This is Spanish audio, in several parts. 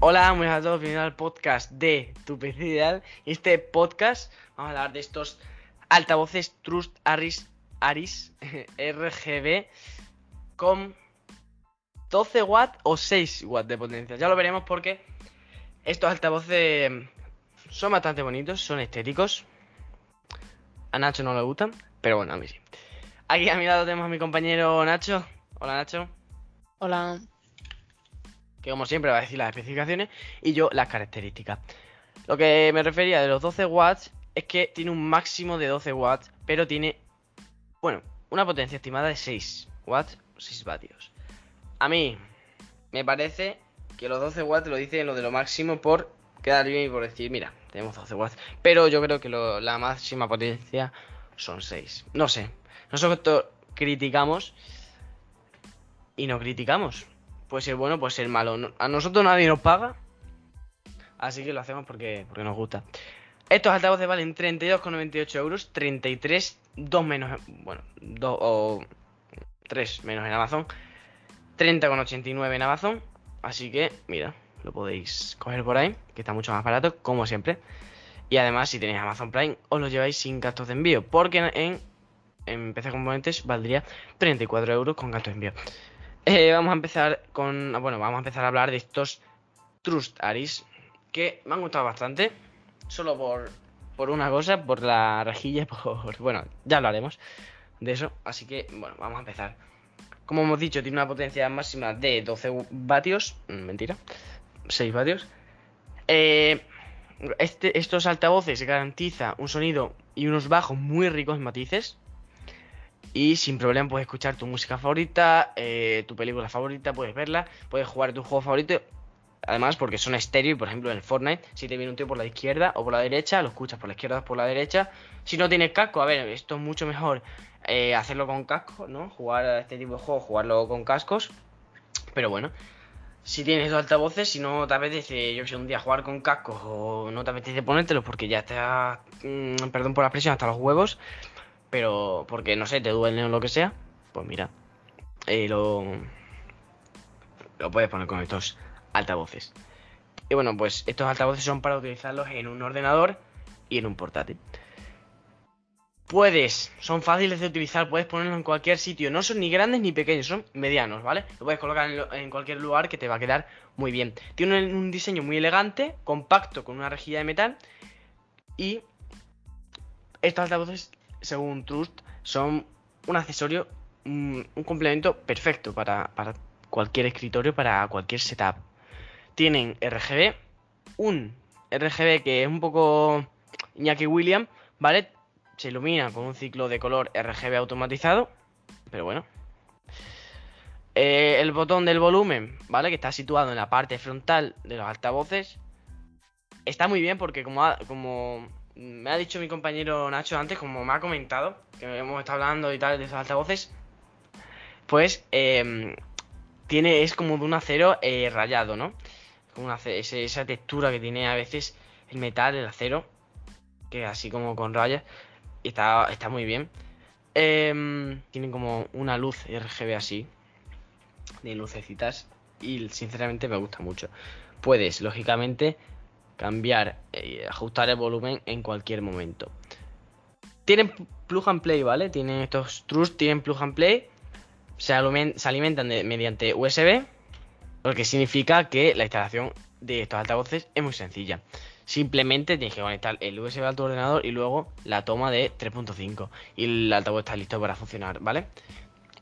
Hola, muy a todos, bienvenidos al podcast de Tu PC este podcast vamos a hablar de estos altavoces Trust Aris, Aris RGB con 12 watts o 6 watts de potencia. Ya lo veremos porque estos altavoces son bastante bonitos, son estéticos. A Nacho no le gustan, pero bueno, a mí sí. Aquí a mi lado tenemos a mi compañero Nacho. Hola Nacho. Hola. Que como siempre va a decir las especificaciones y yo las características. Lo que me refería de los 12 watts es que tiene un máximo de 12 watts, pero tiene, bueno, una potencia estimada de 6 watts, 6 vatios. A mí me parece que los 12 watts lo dice lo de lo máximo por quedar bien y por decir, mira, tenemos 12 watts. Pero yo creo que la máxima potencia son 6. No sé. Nosotros criticamos y no criticamos. Puede ser bueno, puede ser malo. A nosotros nadie nos paga. Así que lo hacemos porque, porque nos gusta. Estos altavoces valen 32,98 euros. 33, 2 menos. Bueno, 2 o 3 menos en Amazon. 30,89 en Amazon. Así que, mira, lo podéis coger por ahí, que está mucho más barato, como siempre. Y además, si tenéis Amazon Prime, os lo lleváis sin gastos de envío, porque en, en PC Componentes valdría 34 euros con gastos de envío. Eh, vamos a empezar con. Bueno, vamos a empezar a hablar de estos Trust Aris, que me han gustado bastante, solo por, por una cosa, por la rejilla, por. Bueno, ya hablaremos de eso, así que, bueno, vamos a empezar. Como hemos dicho, tiene una potencia máxima de 12 vatios. Mm, mentira. 6 vatios. Eh, este, estos altavoces garantiza un sonido y unos bajos muy ricos en matices. Y sin problema puedes escuchar tu música favorita, eh, tu película favorita, puedes verla, puedes jugar tu juego favorito. Además, porque son estéreo por ejemplo en el Fortnite, si te viene un tío por la izquierda o por la derecha, lo escuchas por la izquierda o por la derecha. Si no tienes casco, a ver, esto es mucho mejor eh, hacerlo con casco, ¿no? Jugar a este tipo de juegos, jugarlo con cascos. Pero bueno, si tienes dos altavoces, si no te apetece, yo sé, un día jugar con cascos o no te apetece ponértelos porque ya está, mm, perdón por la presión, hasta los huevos, pero porque no sé, te duele o lo que sea, pues mira, eh, lo, lo puedes poner con estos altavoces. Y bueno, pues estos altavoces son para utilizarlos en un ordenador y en un portátil. Puedes, son fáciles de utilizar, puedes ponerlo en cualquier sitio. No son ni grandes ni pequeños, son medianos, ¿vale? Lo puedes colocar en, cualquier lugar que te va a quedar muy bien. Tiene un, diseño muy elegante, compacto, con una rejilla de metal. Y estos altavoces, según Trust, son un accesorio, un, complemento perfecto para, para cualquier escritorio, para cualquier setup. Tienen RGB, un RGB que es un poco Iñaki William, ¿vale? se ilumina con un ciclo de color RGB automatizado, pero bueno. Eh, el botón del volumen, ¿vale? Que está situado en la parte frontal de los altavoces. Está muy bien porque como, como me ha dicho mi compañero Nacho antes, como me ha comentado, que hemos estado hablando y tal de esos altavoces, pues em, tiene, es como de un acero eh, rayado, ¿no? Como esa textura que tiene a veces el metal, el acero, que así como con rayas está, está muy bien. Eh, tienen como una luz RGB así, de lucecitas, y sinceramente me gusta mucho. Puedes, lógicamente, cambiar y ajustar el volumen en cualquier momento. Tienen plug and play, ¿vale? Tienen estos Trust, tienen plug and play. Se, alimentan mediante USB, lo que significa que la instalación de estos altavoces es muy sencilla. Simplemente tienes que conectar el USB a tu ordenador y luego la toma de 3.5 y el altavoz está listo para funcionar, ¿vale?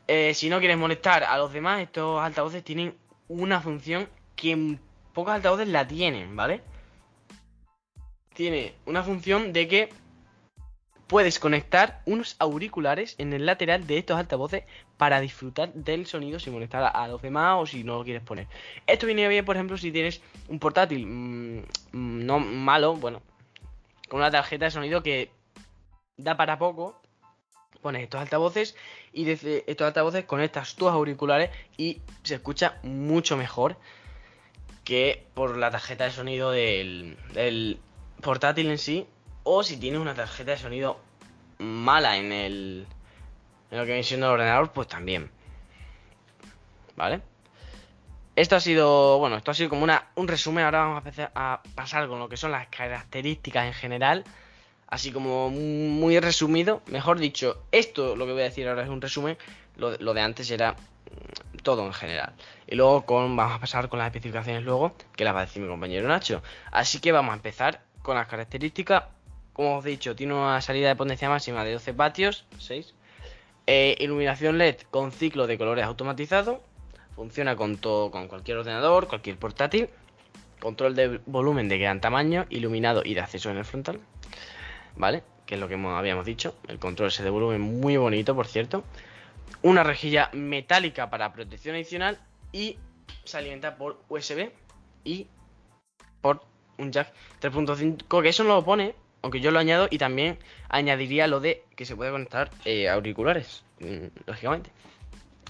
Eh, si no quieres molestar a los demás, estos altavoces tienen una función que pocos altavoces la tienen, ¿vale? Tiene una función de que puedes conectar unos auriculares en el lateral de estos altavoces para disfrutar del sonido sin molestar a, los demás o si no lo quieres poner. Esto viene bien, por ejemplo, si tienes un portátil mm, no malo, bueno, con una tarjeta de sonido que da para poco. Pones estos altavoces y desde estos altavoces conectas tus auriculares y se escucha mucho mejor que por la tarjeta de sonido del portátil en sí o si tienes una tarjeta de sonido mala en el en lo que viene siendo el ordenador, pues también. ¿Vale? Esto ha sido, bueno, esto ha sido como una, un resumen. Ahora vamos a empezar a pasar con lo que son las características en general. Así como muy resumido. Mejor dicho, esto lo que voy a decir ahora es un resumen. Lo, lo de antes era mm, todo en general. Y luego con, vamos a pasar con las especificaciones luego, que las va a decir mi compañero Nacho. Así que vamos a empezar con las características. Como os he dicho, tiene una salida de potencia máxima de 12 vatios, 6. Eh, iluminación LED con ciclo de colores automatizado. Funciona con, todo, con cualquier ordenador, cualquier portátil. Control de volumen de gran tamaño, iluminado y de acceso en el frontal. ¿Vale? Que es lo que habíamos dicho. El control ese de volumen muy bonito, por cierto. Una rejilla metálica para protección adicional y se alimenta por USB y por un jack 3.5 que eso no lo pone aunque yo lo añado y también añadiría lo de que se puede conectar eh, auriculares mm, lógicamente.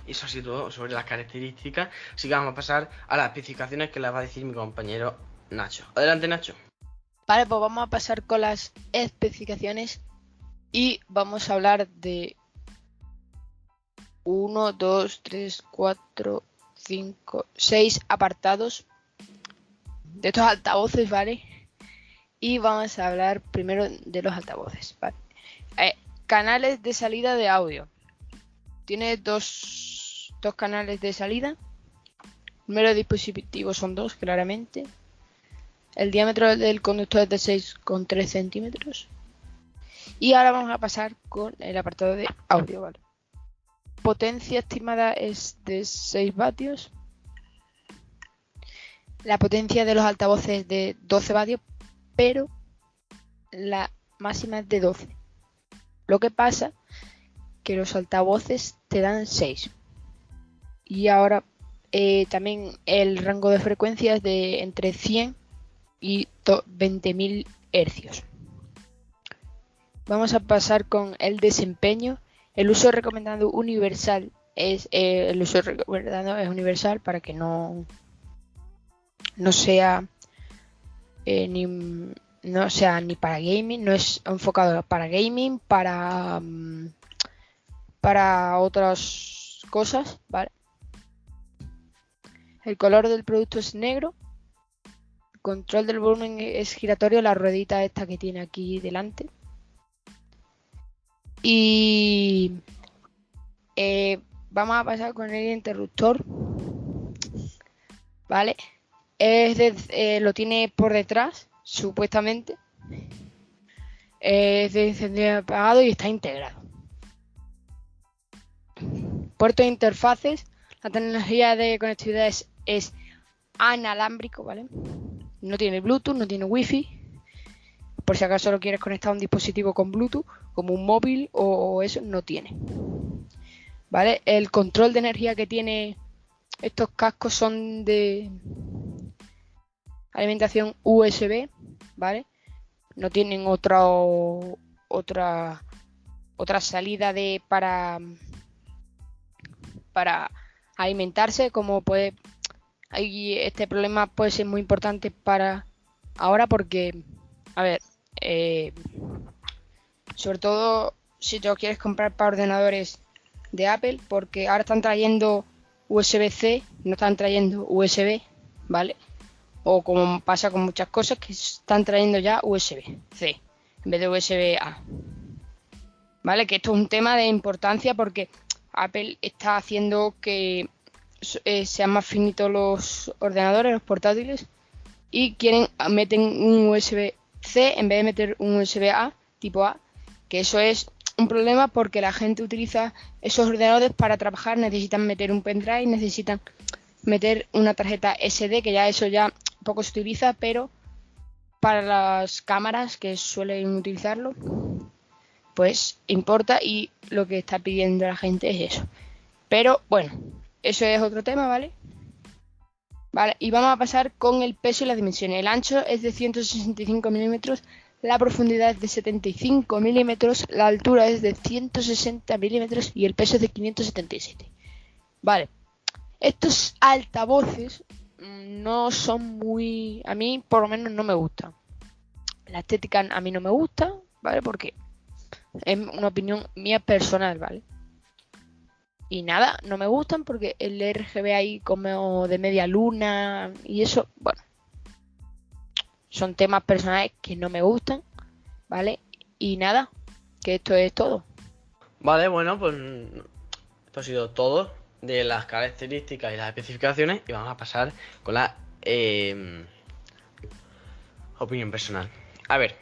Y eso ha sido todo sobre las características. Así que vamos a pasar a las especificaciones que las va a decir mi compañero Nacho. Adelante Nacho. Vale pues vamos a pasar con las especificaciones y vamos a hablar de 1, 2, 3, 4, 5, 6 apartados de estos altavoces, ¿vale? Y vamos a hablar primero de los altavoces. Eh, canales de salida de audio. Tiene dos, dos canales de salida. El número de dispositivos son dos, claramente. El diámetro del conductor es de 6,3 centímetros. Y ahora vamos a pasar con el apartado de audio, ¿vale? potencia estimada es de 6 vatios. La potencia de los altavoces es de 12 vatios, pero la máxima es de 12. Lo que pasa que los altavoces te dan 6. Y ahora eh, también el rango de frecuencia es de entre 100 y 20.000 hercios. Vamos a pasar con el desempeño el uso recomendado universal es eh, el uso recomendado es universal para que no no sea eh, ni no sea ni para gaming, no es enfocado para gaming, para mm, para otras cosas, ¿vale? El color del producto es negro. El control del volumen es giratorio, la ruedita esta que tiene aquí delante. Y eh, vamos a pasar con el interruptor. ¿Vale? Es eh, lo tiene por detrás, supuestamente. Es de encendido apagado y está integrado. Puerto de interfaces. La tecnología de conectividad es, es analámbrico, ¿vale? No tiene Bluetooth, no tiene Wi-Fi por si acaso lo quieres conectar a un dispositivo con Bluetooth, como un móvil o, eso, no tiene. ¿Vale? El control de energía que tiene estos cascos son de alimentación USB, ¿vale? No tienen otra otra otra salida de para para alimentarse, como puede este problema puede ser muy importante para ahora porque a ver, eh, sobre todo si te lo quieres comprar para ordenadores de Apple, porque ahora están trayendo USB-C, no están trayendo USB, ¿vale? O como pasa con muchas cosas, que están trayendo ya USB-C en vez de USB-A. ¿Vale? Que esto es un tema de importancia porque Apple está haciendo que eh, sean más finitos los ordenadores, los portátiles, y quieren, meten un USB C en vez de meter un USB A tipo A, que eso es un problema porque la gente utiliza esos ordenadores para trabajar, necesitan meter un pendrive, necesitan meter una tarjeta SD, que ya eso ya poco se utiliza, pero para las cámaras que suelen utilizarlo, pues importa y lo que está pidiendo la gente es eso. Pero bueno, eso es otro tema, ¿vale? Vale, y vamos a pasar con el peso y las dimensiones. El ancho es de 165 milímetros, la profundidad es de 75 milímetros, la altura es de 160 milímetros y el peso es de 577. Vale, estos altavoces no son muy... A mí por lo menos no me gustan. La estética a mí no me gusta, ¿vale? Porque es una opinión mía personal, ¿vale? y nada, no me gustan porque el RGB ahí como de media luna y eso, bueno, son temas personales que no me gustan, ¿vale? Y nada, que esto es todo. Vale, bueno, pues esto ha sido todo de las características y las especificaciones y vamos a pasar con la eh, opinión personal. A ver,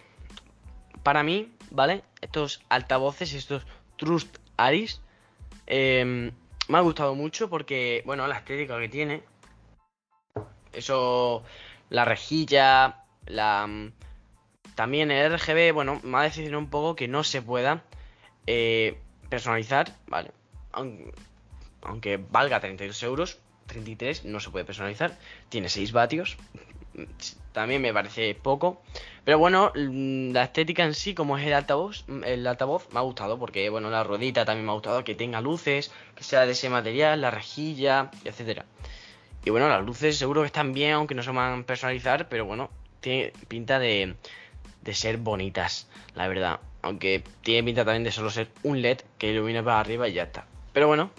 para mí, ¿vale? Estos altavoces, estos Trust Aris, eh, me ha gustado mucho porque, bueno, la estética que tiene, eso, la rejilla, la... También el RGB, bueno, me ha decidido un poco que no se pueda eh, personalizar, ¿vale? Aunque, aunque valga 32 euros, 33 no se puede personalizar. Tiene 6 vatios. También me parece poco. Pero bueno, la estética en sí, como es el altavoz, el altavoz me ha gustado. Porque bueno, la ruedita también me ha gustado. Que tenga luces, que sea de ese material, la rejilla, etcétera. Y bueno, las luces seguro que están bien, aunque no se van a personalizar. Pero bueno, tiene pinta de, de ser bonitas, la verdad. Aunque tiene pinta también de solo ser un LED que ilumina para arriba y ya está. Pero bueno,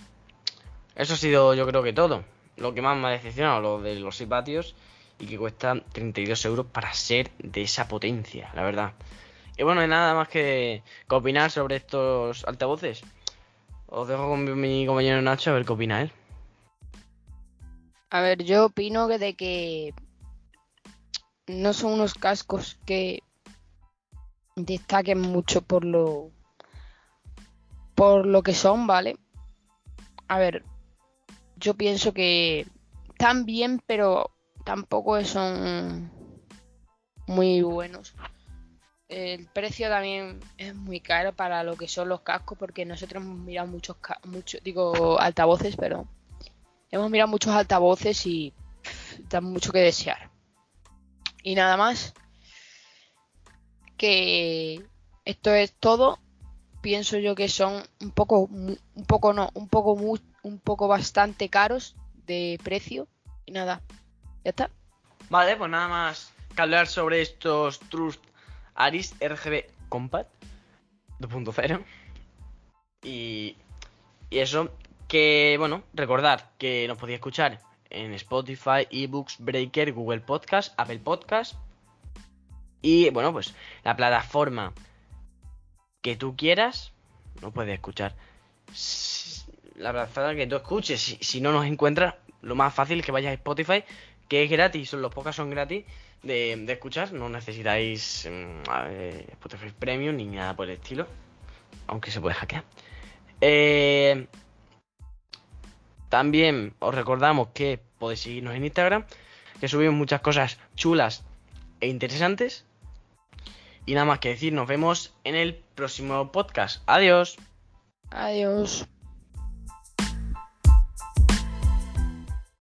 eso ha sido yo creo que todo. Lo que más me ha decepcionado, lo de los 6 vatios y que cuesta 32 euros para ser de esa potencia, la verdad. Y bueno, nada más que opinar sobre estos altavoces. Os dejo con mi compañero Nacho a ver qué opina él. A ver, yo opino que de que no son unos cascos que destaquen mucho por lo por lo que son, ¿vale? A ver, yo pienso que están bien, pero tampoco son muy buenos. El precio también es muy caro para lo que son los cascos, porque nosotros hemos mirado muchos, muchos digo, altavoces, pero hemos mirado muchos altavoces y dan mucho que desear. Y nada más que esto es todo. Pienso yo que son un poco, un poco no, un poco un poco bastante caros de precio. Y nada, ya está. Vale, pues nada más que hablar sobre estos Trust Aris RGB Compact 2.0. Y, y eso, que bueno, recordad que nos podéis escuchar en Spotify, eBooks, Breaker, Google Podcast, Apple Podcast y bueno, pues la plataforma que tú quieras, no puedes escuchar. La plataforma que tú escuches, si, no nos encuentras, lo más fácil es que vayas a Spotify, que es gratis, los pocas son gratis de, escuchar, no necesitáis mm, Spotify Premium ni nada por el estilo, aunque se puede hackear. Eh, también os recordamos que podéis seguirnos en Instagram, que subimos muchas cosas chulas e interesantes. Y nada más que decir, nos vemos en el próximo podcast. Adiós. Adiós.